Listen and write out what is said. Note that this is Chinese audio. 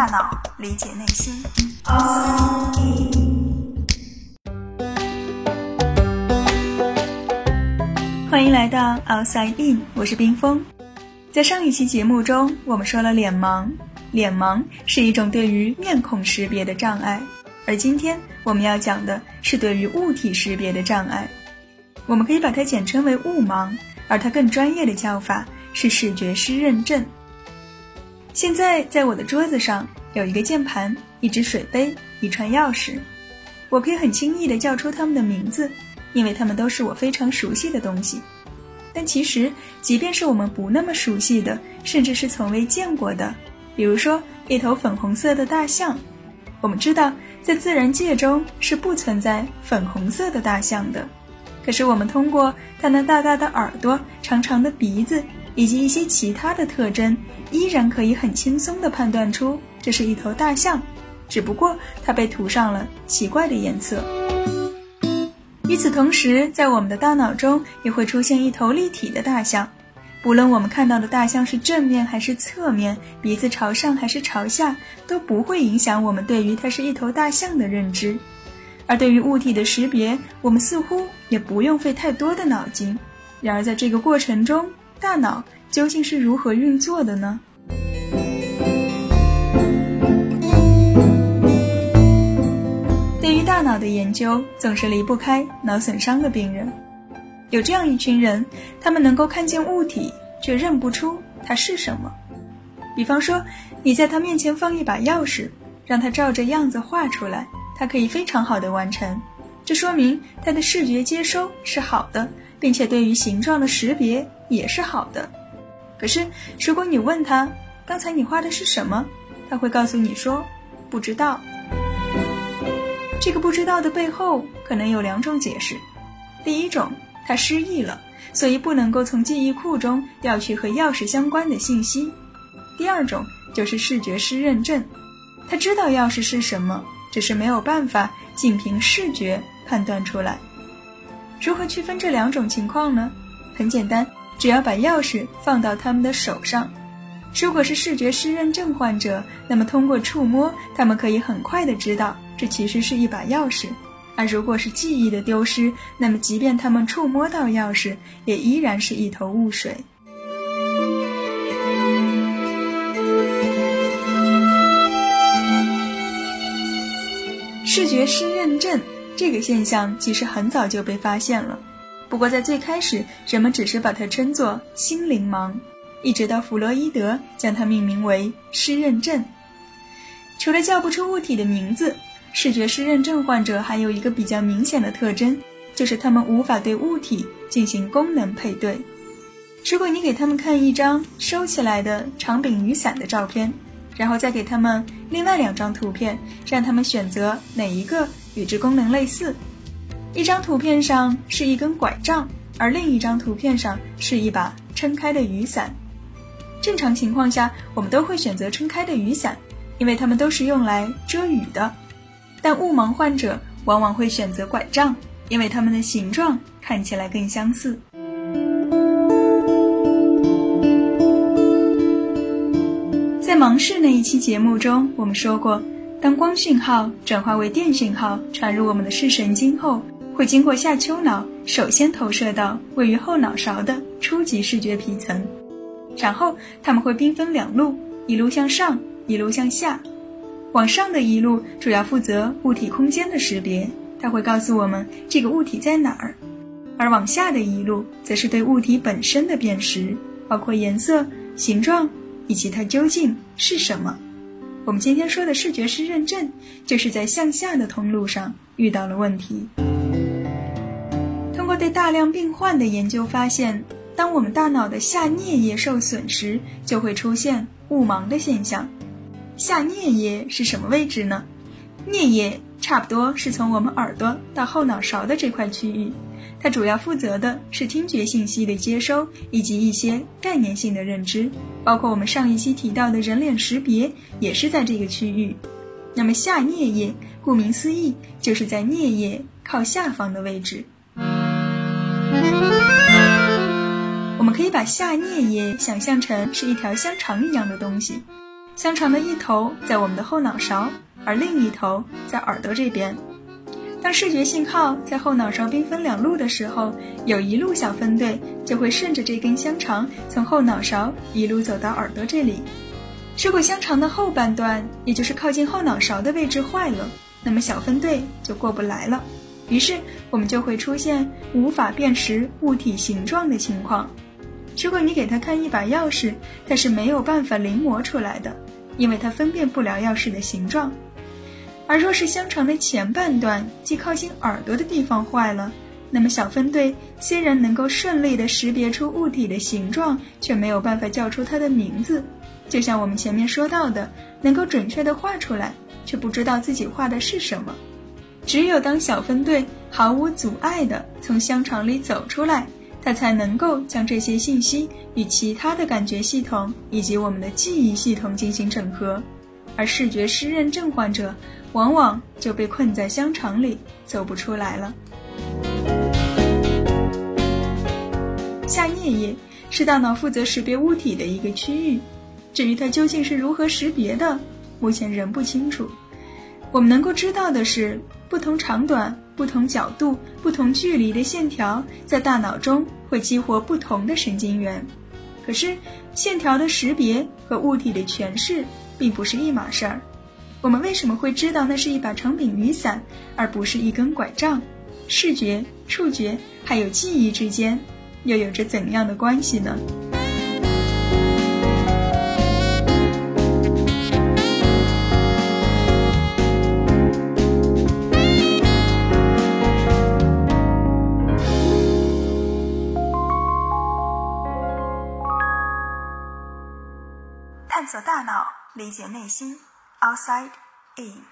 大脑，理解内心。欢迎来到 Outside In，我是冰峰。在上一期节目中，我们说了脸盲，脸盲是一种对于面孔识别的障碍，而今天我们要讲的是对于物体识别的障碍。我们可以把它简称为物盲，而它更专业的叫法是视觉失认症。现在在我的桌子上有一个键盘、一只水杯、一串钥匙，我可以很轻易地叫出它们的名字，因为它们都是我非常熟悉的东西。但其实，即便是我们不那么熟悉的，甚至是从未见过的，比如说一头粉红色的大象，我们知道在自然界中是不存在粉红色的大象的。可是我们通过它那大大的耳朵、长长的鼻子以及一些其他的特征，依然可以很轻松地判断出这是一头大象，只不过它被涂上了奇怪的颜色。与此同时，在我们的大脑中也会出现一头立体的大象，不论我们看到的大象是正面还是侧面，鼻子朝上还是朝下，都不会影响我们对于它是一头大象的认知。而对于物体的识别，我们似乎也不用费太多的脑筋。然而，在这个过程中，大脑究竟是如何运作的呢？对于大脑的研究，总是离不开脑损伤的病人。有这样一群人，他们能够看见物体，却认不出它是什么。比方说，你在他面前放一把钥匙，让他照着样子画出来。它可以非常好的完成，这说明它的视觉接收是好的，并且对于形状的识别也是好的。可是，如果你问他刚才你画的是什么，他会告诉你说不知道。这个不知道的背后可能有两种解释：第一种，他失忆了，所以不能够从记忆库中调取和钥匙相关的信息；第二种就是视觉失认症，他知道钥匙是什么。只是没有办法仅凭视觉判断出来。如何区分这两种情况呢？很简单，只要把钥匙放到他们的手上。如果是视觉失认症患者，那么通过触摸，他们可以很快的知道这其实是一把钥匙；而如果是记忆的丢失，那么即便他们触摸到钥匙，也依然是一头雾水。视觉失认症这个现象其实很早就被发现了，不过在最开始，人们只是把它称作心灵盲，一直到弗洛伊德将它命名为失认症。除了叫不出物体的名字，视觉失认症患者还有一个比较明显的特征，就是他们无法对物体进行功能配对。如果你给他们看一张收起来的长柄雨伞的照片。然后再给他们另外两张图片，让他们选择哪一个与之功能类似。一张图片上是一根拐杖，而另一张图片上是一把撑开的雨伞。正常情况下，我们都会选择撑开的雨伞，因为它们都是用来遮雨的。但雾盲患者往往会选择拐杖，因为它们的形状看起来更相似。在盲视那一期节目中，我们说过，当光讯号转化为电讯号传入我们的视神经后，会经过下丘脑，首先投射到位于后脑勺的初级视觉皮层，然后它们会兵分两路，一路向上，一路向下。往上的一路主要负责物体空间的识别，它会告诉我们这个物体在哪儿；而往下的一路则是对物体本身的辨识，包括颜色、形状。以及它究竟是什么？我们今天说的视觉失认证，就是在向下的通路上遇到了问题。通过对大量病患的研究发现，当我们大脑的下颞叶受损时，就会出现雾盲的现象。下颞叶是什么位置呢？颞叶差不多是从我们耳朵到后脑勺的这块区域，它主要负责的是听觉信息的接收以及一些概念性的认知。包括我们上一期提到的人脸识别，也是在这个区域。那么下颞叶，顾名思义，就是在颞叶靠下方的位置。我们可以把下颞叶想象成是一条香肠一样的东西，香肠的一头在我们的后脑勺，而另一头在耳朵这边。当视觉信号在后脑勺兵分两路的时候，有一路小分队就会顺着这根香肠从后脑勺一路走到耳朵这里。如果香肠的后半段，也就是靠近后脑勺的位置坏了，那么小分队就过不来了。于是我们就会出现无法辨识物体形状的情况。如果你给他看一把钥匙，他是没有办法临摹出来的，因为他分辨不了钥匙的形状。而若是香肠的前半段，即靠近耳朵的地方坏了，那么小分队虽然能够顺利地识别出物体的形状，却没有办法叫出它的名字。就像我们前面说到的，能够准确地画出来，却不知道自己画的是什么。只有当小分队毫无阻碍地从香肠里走出来，它才能够将这些信息与其他的感觉系统以及我们的记忆系统进行整合。而视觉失认症患者。往往就被困在香肠里，走不出来了。下颞叶是大脑负责识别物体的一个区域，至于它究竟是如何识别的，目前仍不清楚。我们能够知道的是，不同长短、不同角度、不同距离的线条在大脑中会激活不同的神经元。可是，线条的识别和物体的诠释并不是一码事儿。我们为什么会知道那是一把长柄雨伞，而不是一根拐杖？视觉、触觉还有记忆之间，又有着怎样的关系呢？理解内心。outside in